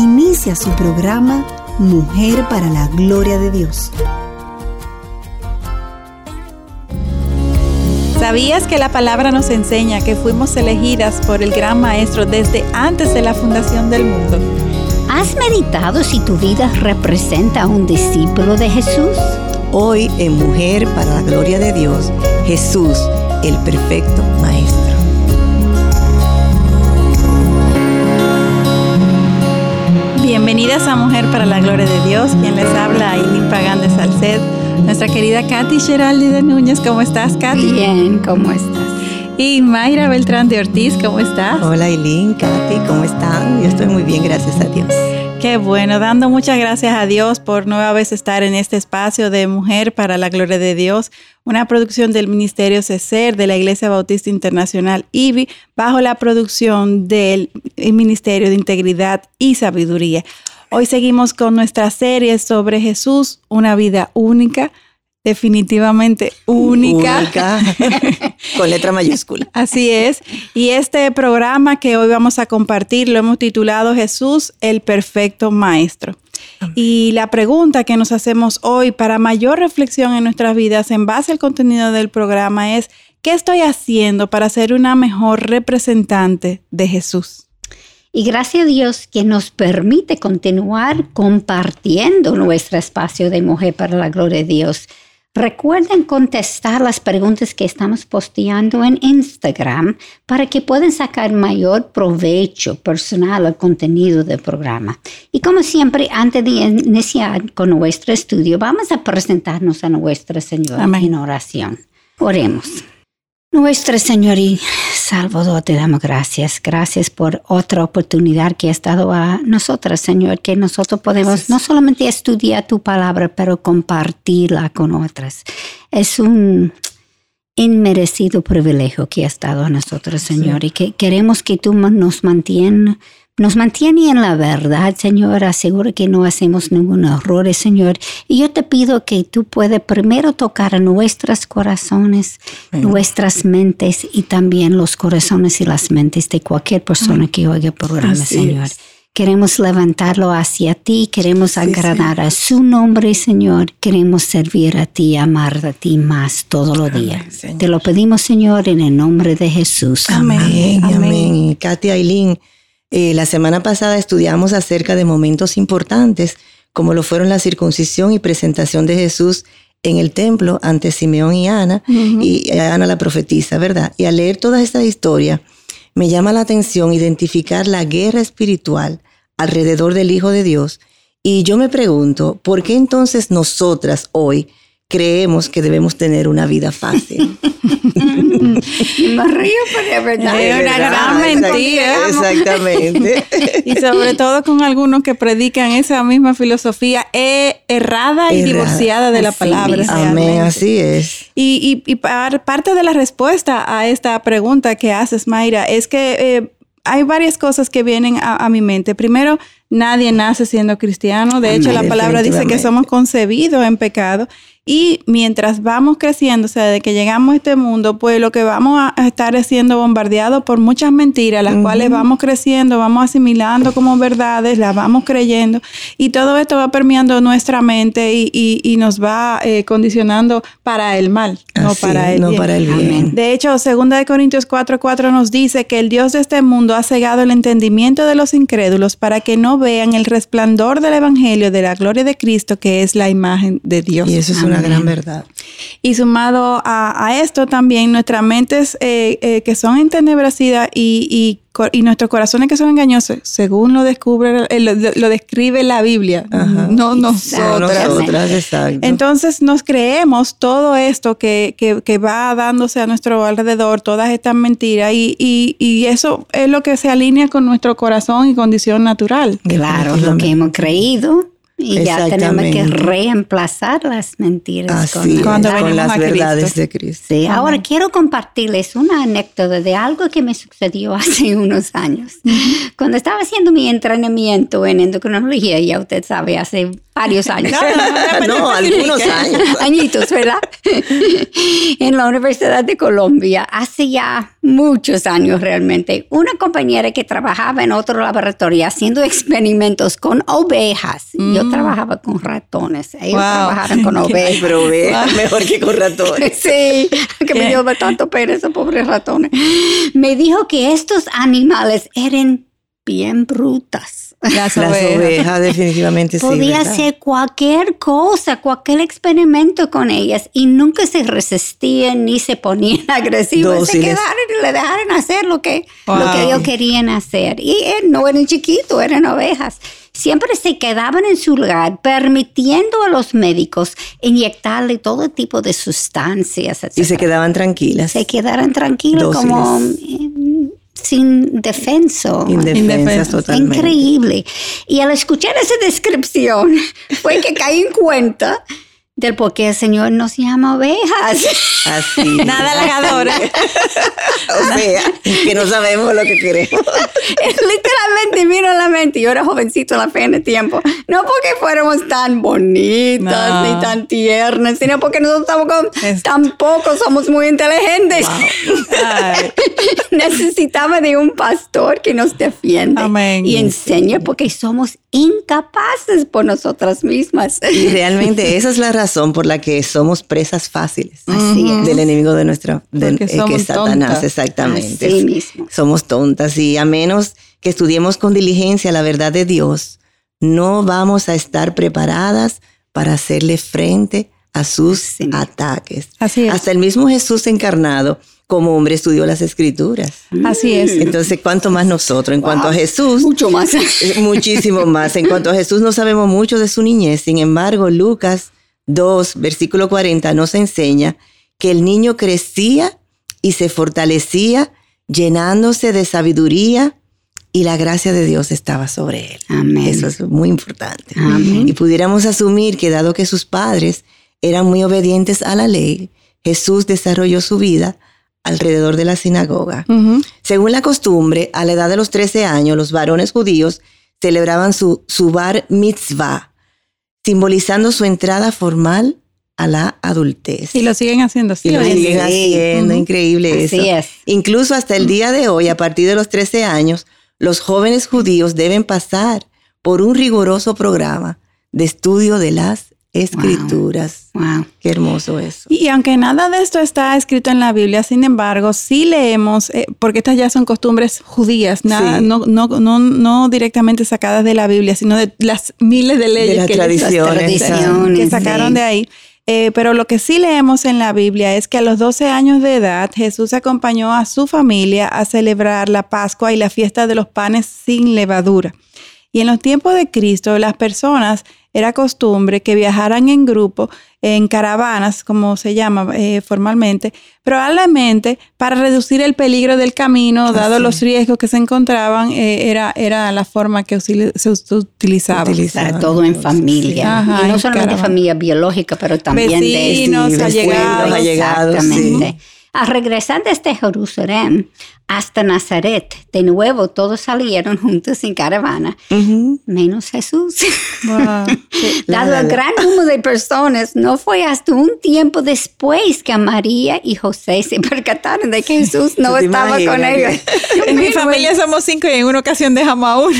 Inicia su programa Mujer para la Gloria de Dios. ¿Sabías que la palabra nos enseña que fuimos elegidas por el gran Maestro desde antes de la fundación del mundo? ¿Has meditado si tu vida representa a un discípulo de Jesús? Hoy en Mujer para la Gloria de Dios, Jesús, el perfecto Maestro. Bienvenidas a Mujer para la Gloria de Dios. Quien les habla, Aileen Pagán de Salced. Nuestra querida Katy Geraldi de Núñez. ¿Cómo estás, Katy? Bien, ¿cómo estás? Y Mayra Beltrán de Ortiz. ¿Cómo estás? Hola, Aileen, Katy, ¿cómo están? Yo estoy muy bien, gracias a Dios. Qué bueno, dando muchas gracias a Dios por nueva vez estar en este espacio de Mujer para la Gloria de Dios, una producción del Ministerio CECER de la Iglesia Bautista Internacional IBI, bajo la producción del Ministerio de Integridad y Sabiduría. Hoy seguimos con nuestra serie sobre Jesús, una vida única definitivamente única. Única, con letra mayúscula. Así es. Y este programa que hoy vamos a compartir lo hemos titulado Jesús, el perfecto maestro. Y la pregunta que nos hacemos hoy para mayor reflexión en nuestras vidas en base al contenido del programa es, ¿qué estoy haciendo para ser una mejor representante de Jesús? Y gracias a Dios que nos permite continuar compartiendo nuestro espacio de mujer para la gloria de Dios Recuerden contestar las preguntas que estamos posteando en Instagram para que puedan sacar mayor provecho personal al contenido del programa. Y como siempre, antes de iniciar con nuestro estudio, vamos a presentarnos a nuestro Señor en oración. Oremos. Nuestro Señor y Salvador, te damos gracias. Gracias por otra oportunidad que has dado a nosotros, Señor, que nosotros podemos no solamente estudiar tu palabra, pero compartirla con otras. Es un inmerecido privilegio que has dado a nosotros, Señor, y que queremos que tú nos mantengas nos mantiene en la verdad, Señor. Asegura que no hacemos ningún error, Señor. Y yo te pido que tú puedas primero tocar nuestros corazones, nuestras mentes y también los corazones y las mentes de cualquier persona que oiga el programa, Señor. Queremos levantarlo hacia ti, queremos agradar a su nombre, Señor. Queremos servir a ti, amar a ti más todos los días. Te lo pedimos, Señor, en el nombre de Jesús. Amén. Amén. Amén. Katy Aileen eh, la semana pasada estudiamos acerca de momentos importantes, como lo fueron la circuncisión y presentación de Jesús en el templo ante Simeón y Ana, y Ana la profetisa, ¿verdad? Y al leer toda esta historia, me llama la atención identificar la guerra espiritual alrededor del Hijo de Dios. Y yo me pregunto, ¿por qué entonces nosotras hoy creemos que debemos tener una vida fácil. me río, pero es verdad. Es una gran mentira. Exactamente. y sobre todo con algunos que predican esa misma filosofía errada y divorciada de la palabra. Amén, así es. Y, y, parte de la respuesta a esta pregunta que haces, Mayra, es que eh, hay varias cosas que vienen a, mi mente. Primero, nadie nace siendo cristiano. De hecho, la palabra dice que somos concebidos en pecado. Y mientras vamos creciendo, o sea, desde que llegamos a este mundo, pues lo que vamos a estar siendo bombardeados por muchas mentiras, las cuales vamos creciendo, vamos asimilando como verdades, las vamos creyendo. Y todo esto va permeando nuestra mente y, nos va eh, condicionando para el mal, no para el no Para el bien. De hecho, 2 Corintios 4:4 nos dice que el Dios de este mundo ha cegado el entendimiento de los incrédulos para que no vean el resplandor del Evangelio de la gloria de Cristo, que es la imagen de Dios. Y eso es una gran verdad. Y sumado a, a esto también, nuestras mentes eh, eh, que son entenebrecidas y, y, nuestros corazones que son engañosos, según lo descubre, eh, lo, lo describe la Biblia, Ajá. no No nosotras. nosotras, exacto. Entonces nos creemos todo esto que, que, que va dándose a nuestro alrededor, todas estas mentiras, y, y, y eso es lo que se alinea con nuestro corazón y condición natural. Claro, lo que hemos creído. Y ya tenemos que reemplazar las mentiras Así con las Cristo. verdades de Cristo. Sí, ahora quiero compartirles una anécdota de algo que me sucedió hace unos años. Cuando estaba haciendo mi entrenamiento en endocrinología, ya usted sabe, hace varios años. No, algunos años. Añitos, ¿verdad? en la Universidad de Colombia, hace ya muchos años realmente, una compañera que trabajaba en otro laboratorio haciendo experimentos con ovejas. Yo trabajaba con ratones, ellos Wow. trabajaban con ovejas. pero vea, mejor que con ratones. Sí, que me dio tanto pena esos pobres ratones. Me dijo que estos animales eran bien brutas. Las Las ovejas. ovejas definitivamente sí. Podía ¿verdad? hacer cualquier cosa, cualquier experimento con ellas y nunca se resistían ni se ponían agresivas. Se quedaron y le dejaron hacer lo que, lo que ellos querían hacer. Y eh, no eran chiquitos, eran ovejas. Siempre se quedaban en su lugar, permitiendo a los médicos inyectarle todo tipo de sustancias, etc. Y se quedaban tranquilas. se quedaran tranquilos Dóciles. como eh, sin defenso. Indefensas. totalmente. Increíble. Y al escuchar esa descripción fue que caí en cuenta del por qué el Señor nos llama ovejas. Así. Nada halagadores. o sea, que no sabemos lo que queremos. Literalmente vino a la mente. Yo era jovencito la fe en el tiempo. No porque fuéramos tan bonitas No. ni tan tiernas, sino porque nosotros tampoco, tampoco somos muy inteligentes. Necesitaba de un pastor que nos defiende Amén. y enseñe porque somos incapaces por nosotras mismas. Y realmente esa es la razón por la que somos presas fáciles Así es. del enemigo de nuestra, de, eh, que somos es Satanás, tontas. exactamente. Así mismo. Somos tontas y a menos que estudiemos con diligencia la verdad de Dios, no vamos a estar preparadas para hacerle frente a sus Sí. ataques. Así es. Hasta el mismo Jesús encarnado como hombre estudió las escrituras. Así es. Entonces, ¿cuánto más nosotros? En cuanto a Jesús, Mucho más. Muchísimo más. En cuanto a Jesús no sabemos mucho de su niñez. Sin embargo, Lucas 2, versículo 40 nos enseña que el niño crecía y se fortalecía llenándose de sabiduría y la gracia de Dios estaba sobre él. Amén. Eso es muy importante. Amén. Y pudiéramos asumir que dado que sus padres eran muy obedientes a la ley, Jesús desarrolló su vida alrededor de la sinagoga. Según la costumbre, a la edad de los 13 años, los varones judíos celebraban su, su bar mitzvah, simbolizando su entrada formal a la adultez. Y lo siguen haciendo así. Y lo siguen haciendo, increíble Así eso. es. Incluso hasta el día de hoy, a partir de los 13 años, los jóvenes judíos deben pasar por un riguroso programa de estudio de las escrituras. Wow. Qué hermoso eso. Y aunque nada de esto está escrito en la Biblia, sin embargo, sí leemos, eh, porque estas ya son costumbres judías, nada, Sí. no, no, no, no directamente sacadas de la Biblia, sino de las miles de leyes las que, tradiciones, tradiciones, que sacaron sí. de ahí. Eh, pero lo que sí leemos en la Biblia es que a los 12 años de edad Jesús acompañó a su familia a celebrar la Pascua y la fiesta de los panes sin levadura. Y en los tiempos de Cristo, las personas era costumbre que viajaran en grupo, en caravanas, como se llama eh, formalmente, probablemente para reducir el peligro del camino, dado Así. los riesgos que se encontraban, eh, era, era la forma que se utilizaba. Utiliza- Para todo en familia. Ajá, y no en solamente caravana. familia biológica, pero también Vecinos, de Sí, allegados. Exactamente. Al regresar desde Jerusalén hasta Nazaret, de nuevo todos salieron juntos en caravana, menos Jesús. Wow. Dado el gran número de personas, no fue hasta un tiempo después que María y José se percataron de que Jesús no ¿Tú te estaba con ellos. En mi familia somos cinco y en una ocasión dejamos a uno.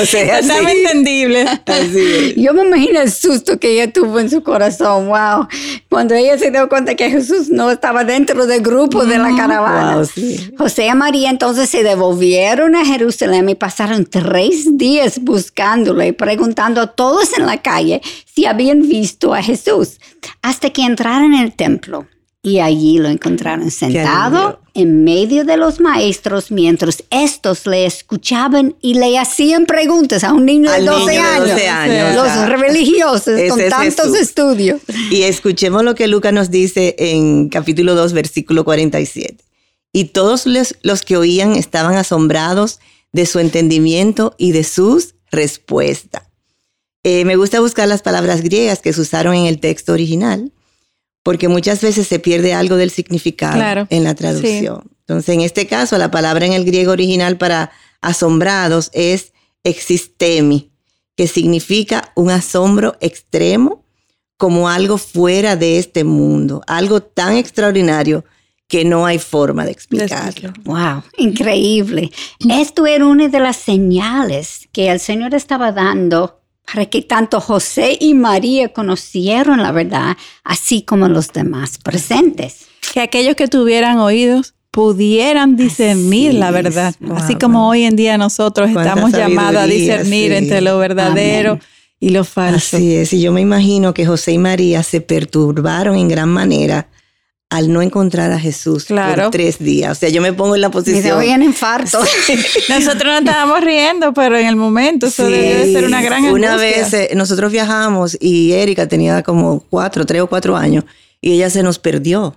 O sea, entendible. Así. Yo me imagino el susto que ella tuvo en su corazón, wow. Cuando ella se dio cuenta que Jesús no estaba dentro del grupo de la caravana. Wow, sí. José José y María entonces se devolvieron a Jerusalén y pasaron tres días buscándole, preguntando a todos en la calle si habían visto a Jesús, hasta que entraron en el templo. Y allí lo encontraron sentado en medio de los maestros mientras estos le escuchaban y le hacían preguntas a un niño, de 12, años, Los religiosos con tantos estudios. Y escuchemos lo que Lucas nos dice en capítulo 2, versículo 47. Y todos los, que oían estaban asombrados de su entendimiento y de sus respuestas. Eh, me gusta buscar las palabras griegas que se usaron en el texto original porque muchas veces se pierde algo del significado en la traducción. Entonces, en este caso, la palabra en el griego original para asombrados es existemi, que significa un asombro extremo como algo fuera de este mundo, algo tan extraordinario que no hay forma de explicarlo. Wow, increíble. Esto era una de las señales que el Señor estaba dando para que tanto José y María conocieron la verdad, así como los demás presentes. Que aquellos que tuvieran oídos pudieran discernir la verdad, así como hoy en día nosotros estamos llamados a discernir entre lo verdadero y lo falso. Así es, y yo me imagino que José y María se perturbaron en gran manera al no encontrar a Jesús por tres días. O sea, yo me pongo en la posición. Me en infarto. nosotros no estábamos riendo, pero en el momento eso debe ser una gran Una vez eh, nosotros viajamos y Erika tenía como cuatro, tres o cuatro años y ella se nos perdió.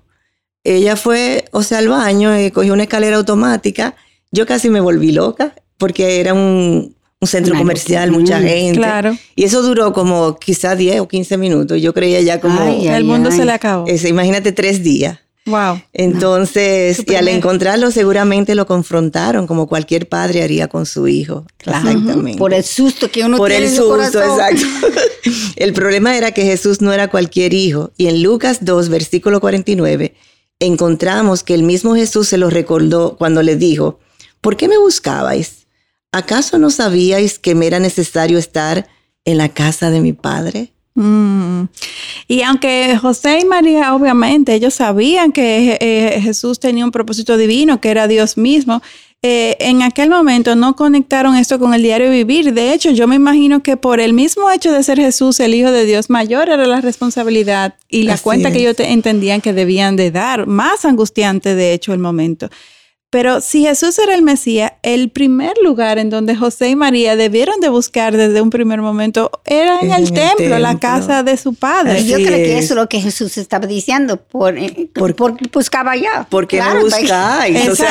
Ella fue, o sea, al baño, y cogió una escalera automática. Yo casi me volví loca porque era un, un centro comercial, mucha gente. Claro. Y eso duró como quizá 10 o 15 minutos. Yo creía ya como... el mundo se le acabó. imagínate tres días. Wow. Entonces, y al encontrarlo seguramente lo confrontaron como cualquier padre haría con su hijo. Exactamente. Por el susto que uno Por tiene el susto, exacto. el problema era que Jesús no era cualquier hijo. Y en Lucas 2, versículo 49, encontramos que el mismo Jesús se lo recordó cuando le dijo, ¿por qué me buscabais? ¿Acaso no sabíais que me era necesario estar en la casa de mi padre? Mm. Y aunque José y María, obviamente, ellos sabían que eh, Jesús tenía un propósito divino, que era Dios mismo, eh, en aquel momento no conectaron esto con el diario vivir. De hecho, yo me imagino que por el mismo hecho de ser Jesús el Hijo de Dios, mayor era la responsabilidad y la cuenta que ellos entendían que debían de dar. Más angustiante, de hecho, el momento. Pero si Jesús era el Mesías, el primer lugar en donde José y María debieron de buscar desde un primer momento era en, el, templo, la casa de su padre. Yo creo que eso es lo que Jesús estaba diciendo, por, eh, por, buscaba allá. Porque claro, buscáis. sí,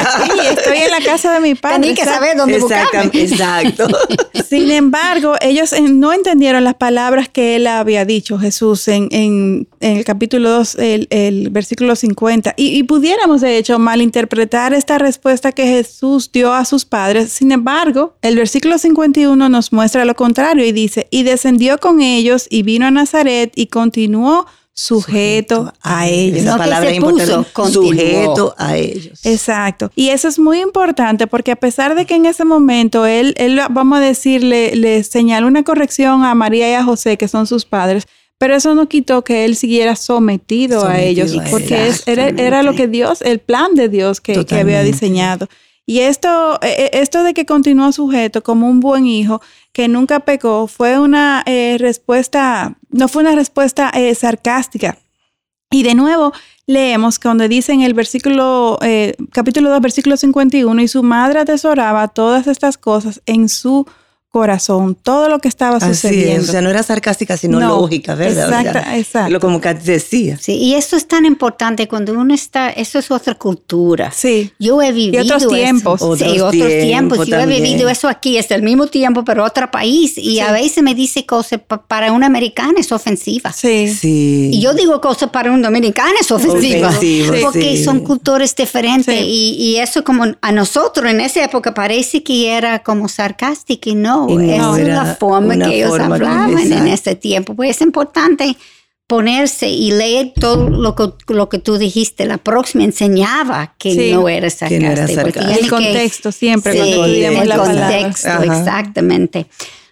estoy en la casa de mi padre. Tenía que saber dónde buscar. Exacto. Sin embargo, ellos no entendieron las palabras que él había dicho, Jesús, en, en, el capítulo 2, el, el versículo 50. Y, y pudiéramos, de hecho, malinterpretar esta respuesta que Jesús dio a sus padres. Sin embargo, el versículo 51 nos muestra lo contrario y dice, y descendió con ellos y vino a Nazaret y continuó sujeto, a, ellos. Esa palabra importante, sujeto a ellos. Exacto. Y eso es muy importante porque a pesar de que en ese momento él, él vamos a decirle, le señaló una corrección a María y a José, que son sus padres, pero eso no quitó que él siguiera sometido, a ellos, porque era, lo que Dios, el plan de Dios que, había diseñado. Y esto, e, e, esto de que continuó sujeto como un buen hijo, que nunca pecó, fue una eh, respuesta, no fue una respuesta eh, sarcástica. Y de nuevo, leemos cuando dice en el versículo, eh, capítulo 2, versículo 51, y su madre atesoraba todas estas cosas en su corazón todo lo que estaba sucediendo. o sea, no era sarcástica, sino lógica, ¿verdad? Exacto, exacto. Lo como que decía. Sí, y esto es tan importante cuando uno está, eso es otra cultura. Sí. Yo he vivido. Y otros tiempos. sí, otros tiempos. Yo he vivido eso aquí, es el mismo tiempo, pero otro país. Y a veces me dice cosas para un americano es ofensiva. Sí. sí. Y yo digo cosas para un dominicano es ofensiva. porque son culturas diferentes. Y, y eso como a nosotros en esa época parece que era como sarcástico y no esa es la forma que ellos hablaban en ese tiempo. Pues es importante ponerse y leer todo lo que, lo que tú dijiste. La próxima enseñaba que no era sarcástico. El contexto siempre cuando el contexto, exactamente.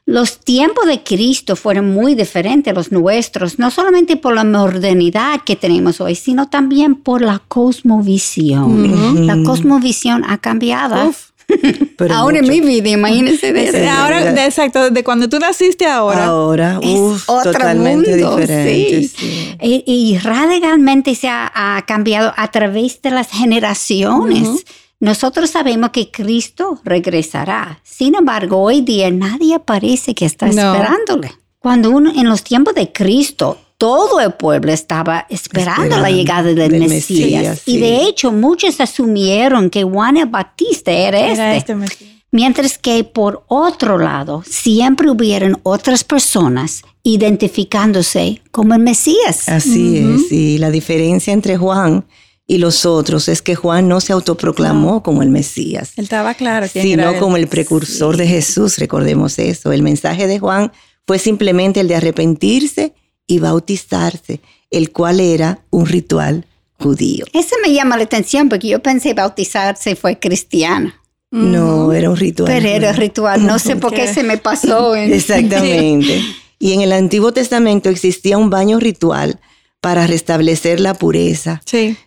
Los tiempos de Cristo fueron muy diferentes a los nuestros, no solamente por la modernidad que tenemos hoy, sino también por la cosmovisión. La cosmovisión ha cambiado. ahora en mi vida, imagínense de eso. Ahora, de, exacto, de cuando tú naciste ahora. Ahora, uf, totalmente diferente. Sí. Y, radicalmente se ha, cambiado a través de las generaciones. Nosotros sabemos que Cristo regresará. Sin embargo, hoy día nadie parece que está esperándole. Cuando uno en los tiempos de Cristo, todo el pueblo estaba esperando, la llegada del, Mesías. Y de hecho, muchos asumieron que Juan el Bautista era, este. este Mientras que por otro lado, siempre hubieran otras personas identificándose como el Mesías. Así es, y la diferencia entre Juan y los otros es que Juan no se autoproclamó como el Mesías. Él estaba claro, sino como el precursor de Jesús, recordemos eso. El mensaje de Juan fue simplemente el de arrepentirse y bautizarse, el cual era un ritual judío. Eso me llama la atención porque yo pensé bautizarse fue cristiano. No, era un ritual. Pero era ritual, no sé por qué se me pasó. Exactamente. Y en el Antiguo Testamento existía un baño ritual para restablecer la pureza,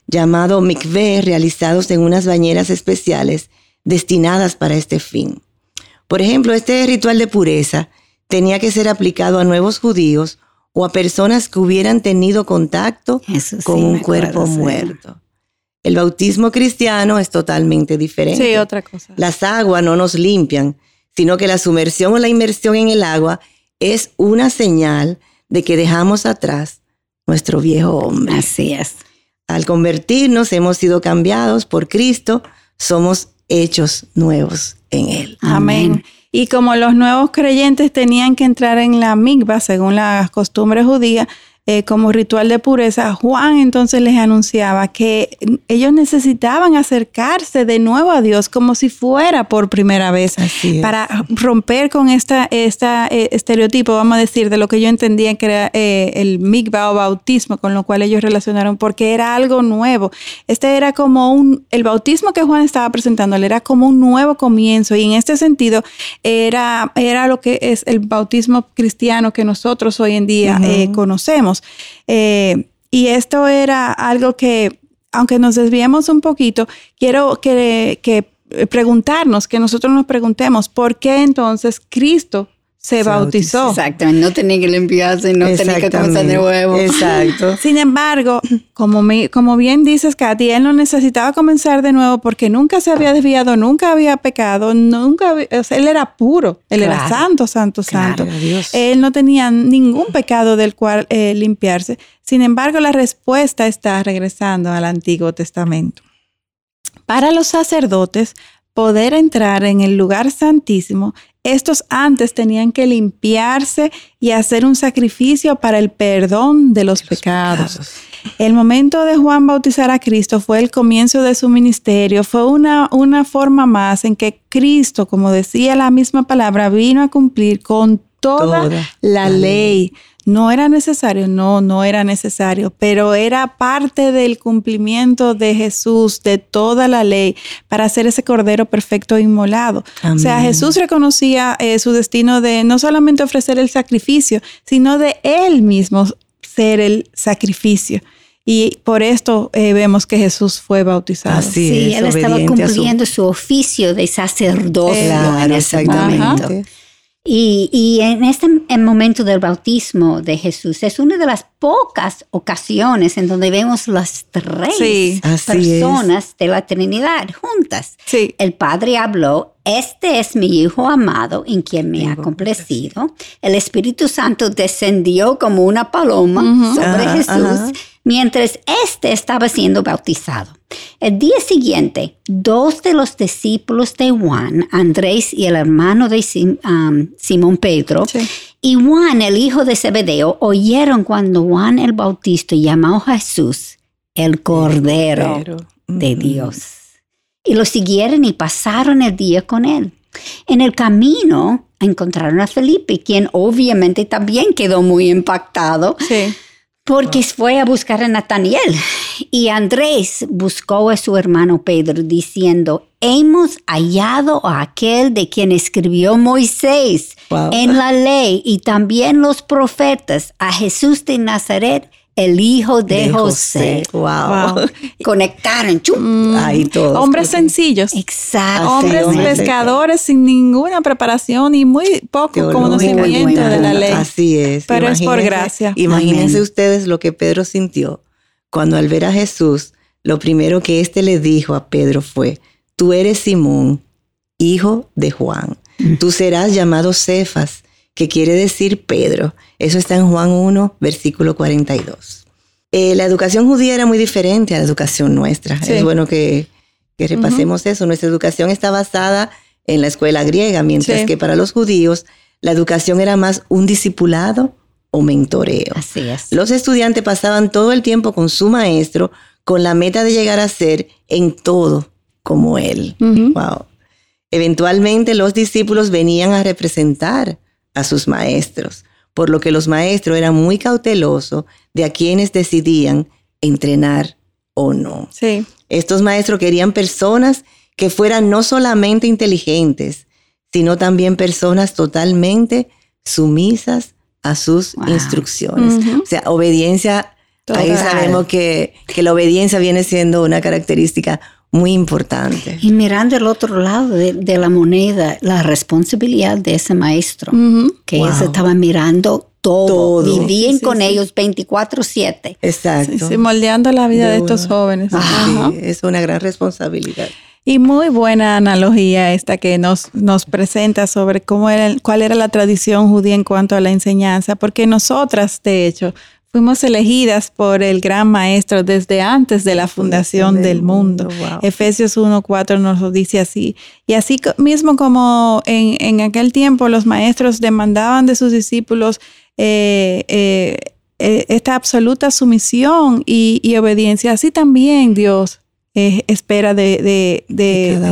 llamado mikveh, realizados en unas bañeras especiales destinadas para este fin. Por ejemplo, este ritual de pureza tenía que ser aplicado a nuevos judíos o a personas que hubieran tenido contacto con un cuerpo muerto. El bautismo cristiano es totalmente diferente. Sí, otra cosa. Las aguas no nos limpian, sino que la sumersión o la inmersión en el agua es una señal de que dejamos atrás nuestro viejo hombre. Así es. Al convertirnos hemos sido cambiados por Cristo, somos hechos nuevos en Él. Amén. Y como los nuevos creyentes tenían que entrar en la migba, según las costumbres judías, eh, como ritual de pureza, Juan entonces les anunciaba que ellos necesitaban acercarse de nuevo a Dios como si fuera por primera vez para romper con esta, esta eh, estereotipo, vamos a decir, de lo que yo entendía que era eh, el mikvah o bautismo, con lo cual ellos relacionaron, porque era algo nuevo. Este era como un, el bautismo que Juan estaba presentando, era como un nuevo comienzo y en este sentido era, era lo que es el bautismo cristiano que nosotros hoy en día conocemos. Eh, y esto era algo que, aunque nos desviemos un poquito, quiero que, que preguntarnos, que nosotros nos preguntemos, ¿por qué entonces Cristo se, bautizó. Exactamente, no tenía que limpiarse, no tenía que comenzar de nuevo. Exacto. Sin embargo, como, como bien dices, Katy, él no necesitaba comenzar de nuevo porque nunca se había desviado, nunca había pecado, nunca, él era puro, él era santo, santo, santo. Él no tenía ningún pecado del cual eh, limpiarse. Sin embargo, la respuesta está regresando al Antiguo Testamento. Para los sacerdotes, poder entrar en el lugar santísimo estos antes tenían que limpiarse y hacer un sacrificio para el perdón de los, pecados. El momento de Juan bautizar a Cristo fue el comienzo de su ministerio, fue una, una forma más en que Cristo, como decía la misma palabra, vino a cumplir con toda, la, ley. No era necesario, no, no era necesario, pero era parte del cumplimiento de Jesús, de toda la ley, para hacer ese cordero perfecto inmolado. O sea, Jesús reconocía eh, su destino de no solamente ofrecer el sacrificio, sino de él mismo ser el sacrificio. Y por esto eh, vemos que Jesús fue bautizado. Así sí, él estaba cumpliendo su... oficio de sacerdote en ese momento. Y, en este momento del bautismo de Jesús es una de las pocas ocasiones en donde vemos las tres personas de la Trinidad juntas. El Padre habló, este es mi Hijo amado en quien me ha complacido. El Espíritu Santo descendió como una paloma sobre Jesús mientras éste estaba siendo bautizado. El día siguiente, dos de los discípulos de Juan, Andrés y el hermano de um, Simón Pedro, y Juan, el hijo de Zebedeo, oyeron cuando Juan el Bautista llamó a Jesús el Cordero de Dios. Y lo siguieron y pasaron el día con él. En el camino encontraron a Felipe, quien obviamente también quedó muy impactado. Sí porque fue a buscar a Nataniel. Y Andrés buscó a su hermano Pedro diciendo, hemos hallado a aquel de quien escribió Moisés Wow. en la ley y también los profetas, a Jesús de Nazaret, el hijo de, José. Wow. Wow. Conectaron. Mm, Ahí todos. Hombres sencillos. Exacto. Hombres hombres pescadores sin ninguna preparación y muy poco Teológica, conocimiento de la ley. Así es. Pero es por Imagínense- gracia. Imagínense Amén. ustedes lo que Pedro sintió cuando al ver a Jesús, lo primero que éste le dijo a Pedro fue, tú eres Simón, hijo de Juan. Tú serás llamado Cefas, que quiere decir Pedro. Eso está en Juan 1, versículo 42. Eh, la educación judía era muy diferente a la educación nuestra. Sí. Es bueno que, que repasemos eso. Nuestra educación está basada en la escuela griega, mientras Sí. que para los judíos la educación era más un discipulado o mentoreo. Así es. Los estudiantes pasaban todo el tiempo con su maestro con la meta de llegar a ser en todo como él. Wow. Eventualmente los discípulos venían a representar a sus maestros, por lo que los maestros eran muy cautelosos de a quienes decidían entrenar o no. Sí. Estos maestros querían personas que fueran no solamente inteligentes, sino también personas totalmente sumisas a sus Wow. instrucciones. O sea, obediencia, ahí Total. sabemos que, que la obediencia viene siendo una característica muy importante. Y mirando el otro lado de, de la moneda, la responsabilidad de ese maestro, que Wow. ellos estaban mirando todo, Todo. vivían Sí, con sí. ellos 24/7. Exacto. Sí, sí, moldeando la vida de, De estos jóvenes. Sí, Ajá. es una gran responsabilidad. Y muy buena analogía esta que nos, nos presenta sobre cómo era, cuál era la tradición judía en cuanto a la enseñanza, porque nosotras, de hecho, fuimos elegidas por el gran maestro desde antes de la fundación del mundo. Wow. Efesios 1.4 nos lo dice así. Y así mismo como en, en aquel tiempo los maestros demandaban de sus discípulos eh, eh, eh, esta absoluta sumisión y, y obediencia, así también Dios eh, espera de, de-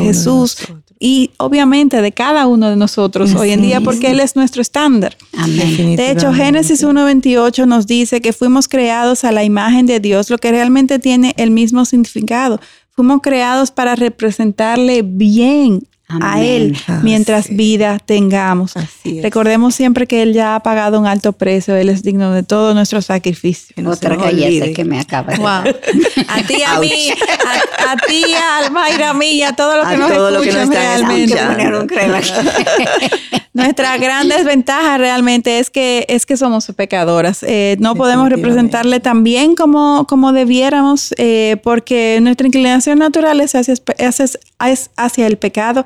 Jesús. Y obviamente de cada uno de nosotros hoy en día, porque Él es nuestro estándar. Amén. De hecho, Génesis 1.28 nos dice que fuimos creados a la imagen de Dios, lo que realmente tiene el mismo significado. Fuimos creados para representarle bien a Amén. Él Ah, mientras sí. vida tengamos. Así. Recordemos siempre que Él ya ha pagado un alto precio, Él es digno de todo nuestro sacrificio. No Otra galleta que me acaba de Wow. dar. A ti, a mí, a, a ti, a Almayra, a mí, y a todos los A que nos todo lo que escuchan realmente. Nuestra gran desventaja realmente es que, es que somos pecadoras. Eh, no podemos representarle tan bien como, como debiéramos eh, porque nuestra inclinación natural es hacia, es, es hacia el pecado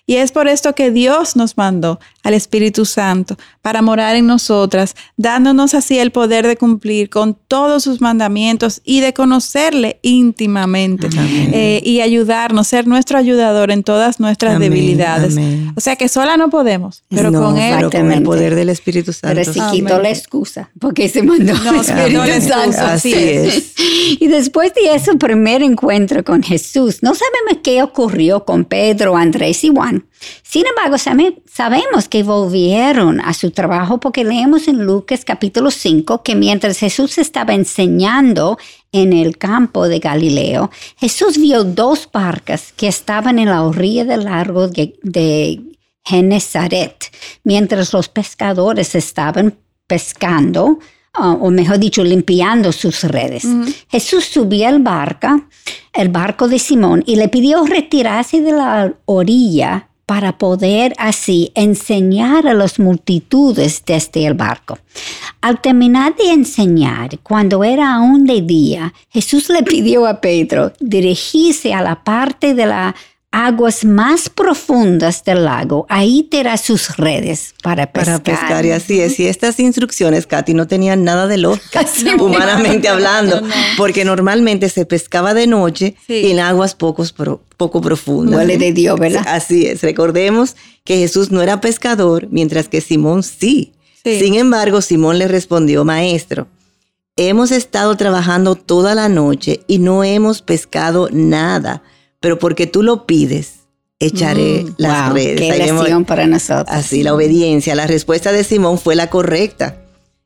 y es por esto que Dios nos mandó al Espíritu Santo para morar en nosotras, dándonos así el poder de cumplir con todos sus mandamientos y de conocerle íntimamente eh, y ayudarnos, ser nuestro ayudador en todas nuestras Amén, debilidades. amén. O sea que sola no podemos, pero No, con él. pero con el poder del Espíritu Santo. Pero si Amén. quitó la excusa, porque se mandó No, el Espíritu mandó la excusa, Santo. Así es. Y después de ese primer encuentro con Jesús, no sabemos qué ocurrió con Pedro, Andrés y Juan. Sin embargo, sabe- sabemos que volvieron a su trabajo porque leemos en Lucas capítulo 5 que mientras Jesús estaba enseñando en el campo de Galileo, Jesús vio dos barcas que estaban en la orilla del lago de, de Genezaret, mientras los pescadores estaban pescando, ah, o mejor dicho, limpiando sus redes. Jesús subió al barca, el barco de Simón, y le pidió retirarse de la orilla para poder así enseñar a las multitudes desde el barco. Al terminar de enseñar, cuando era aún de día, Jesús le pidió a Pedro dirigirse a la parte de las aguas más profundas del lago. Ahí tirar sus redes para pescar. Para pescar, y así es. Y estas instrucciones, Katy, no tenían nada de lógica, humanamente no, hablando, no, porque normalmente se pescaba de noche Sí. en aguas pocos pro- poco profundas. Huele de Dios, ¿verdad? Así es. Recordemos que Jesús no era pescador, mientras que Simón sí. Sí. Sin embargo, Simón le respondió, maestro, hemos estado trabajando toda la noche y no hemos pescado nada, pero porque tú lo pides, echaré Mm, las Wow, redes. qué lección para nosotros. Así, la obediencia. La respuesta de Simón fue la correcta.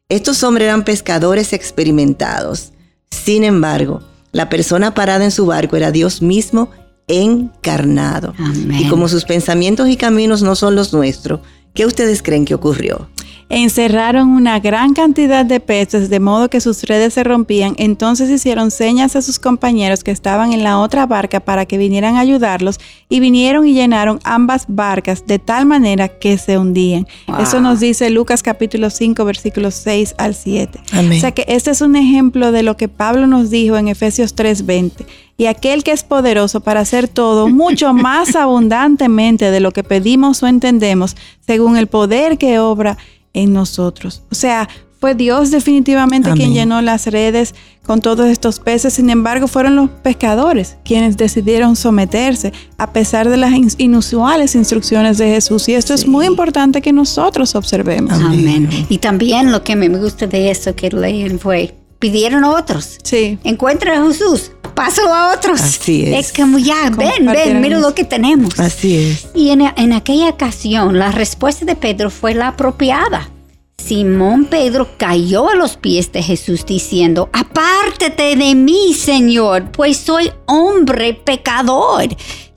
Estos hombres eran pescadores experimentados. Sin embargo, la persona parada en su barco era Dios mismo encarnado. Y como sus pensamientos y caminos no son los nuestros, ¿qué ustedes creen que ocurrió? Encerraron una gran cantidad de peces de modo que sus redes se rompían. Entonces hicieron señas a sus compañeros que estaban en la otra barca para que vinieran a ayudarlos y vinieron y llenaron ambas barcas de tal manera que se hundían. Eso nos dice Lucas capítulo 5 versículos 6 al 7. O sea que este es un ejemplo de lo que Pablo nos dijo en Efesios 3:20 y aquel que es poderoso para hacer todo mucho más abundantemente de lo que pedimos o entendemos, según el poder que obra en nosotros. O sea, fue Dios definitivamente quien llenó las redes con todos estos peces. Sin embargo, fueron los pescadores quienes decidieron someterse a pesar de las inusuales instrucciones de Jesús. Y esto es muy importante que nosotros observemos. Amén. Y también lo que me gusta de eso que leen fue, pidieron a otros. Sí. Encuentra a Jesús. Pásalo a otros. Así es. Es como ya, ven, ven, mira lo que tenemos. Así es. Y en, en aquella ocasión, la respuesta de Pedro fue la apropiada. Simón Pedro cayó a los pies de Jesús diciendo, apártate de mí, Señor, pues soy hombre pecador.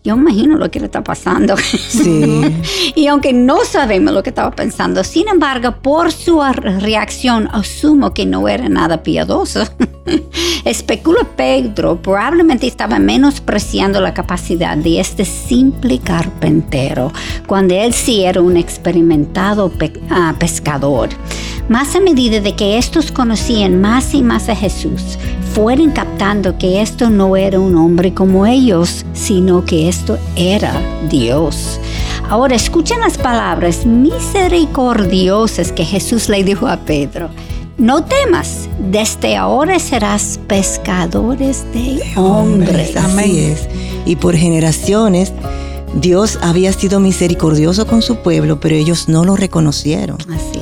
Yo imagino lo que le está pasando. Sí. y aunque no sabemos lo que estaba pensando, sin embargo, por su reacción asumo que no era nada piadoso. Especula Pedro probablemente estaba menospreciando la capacidad de este simple carpintero, cuando él sí era un experimentado ah, pescador. Más a medida de que estos conocían más y más a Jesús, fueron captando que esto no era un hombre como ellos, sino que esto era Dios. Ahora escuchen las palabras misericordiosas que Jesús le dijo a Pedro. No temas, desde ahora serás pescadores de, hombres. Así es. Y por generaciones Dios había sido misericordioso con su pueblo, pero ellos no lo reconocieron.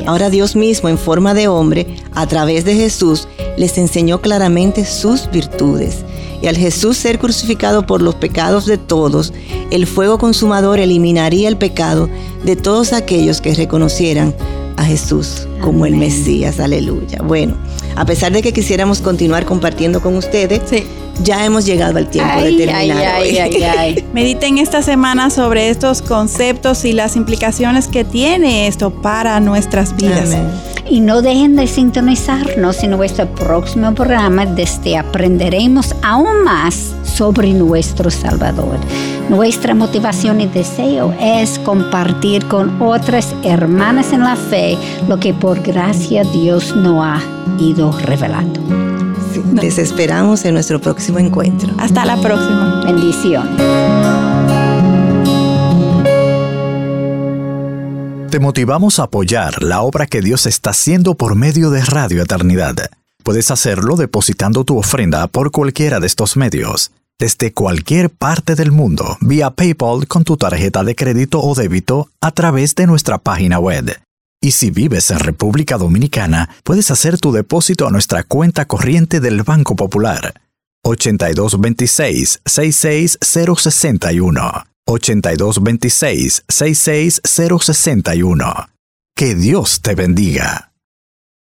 Ahora Dios mismo, en forma de hombre, a través de Jesús, les enseñó claramente sus virtudes. Al Jesús ser crucificado por los pecados de todos, el fuego consumador eliminaría el pecado de todos aquellos que reconocieran a Jesús como el Mesías. Aleluya. Bueno, a pesar de que quisiéramos continuar compartiendo con ustedes, ya hemos llegado al tiempo de terminar. hoy. Mediten esta semana sobre estos conceptos y las implicaciones que tiene esto para nuestras vidas. Y no dejen de sintonizarnos en nuestro próximo programa desde aprenderemos aún más sobre nuestro Salvador. Nuestra motivación y deseo es compartir con otras hermanas en la fe lo que por gracia Dios nos ha ido revelando. les esperamos en nuestro próximo encuentro. Hasta la próxima. Bendiciones. Te motivamos a apoyar la obra que Dios está haciendo por medio de Radio Eternidad. Puedes hacerlo depositando tu ofrenda por cualquiera de estos medios desde cualquier parte del mundo vía PayPal con tu tarjeta de crédito o débito a través de nuestra página web. Y si vives en República Dominicana, puedes hacer tu depósito a nuestra cuenta corriente del Banco Popular. 8226-66061. 8226-66061. Que Dios te bendiga.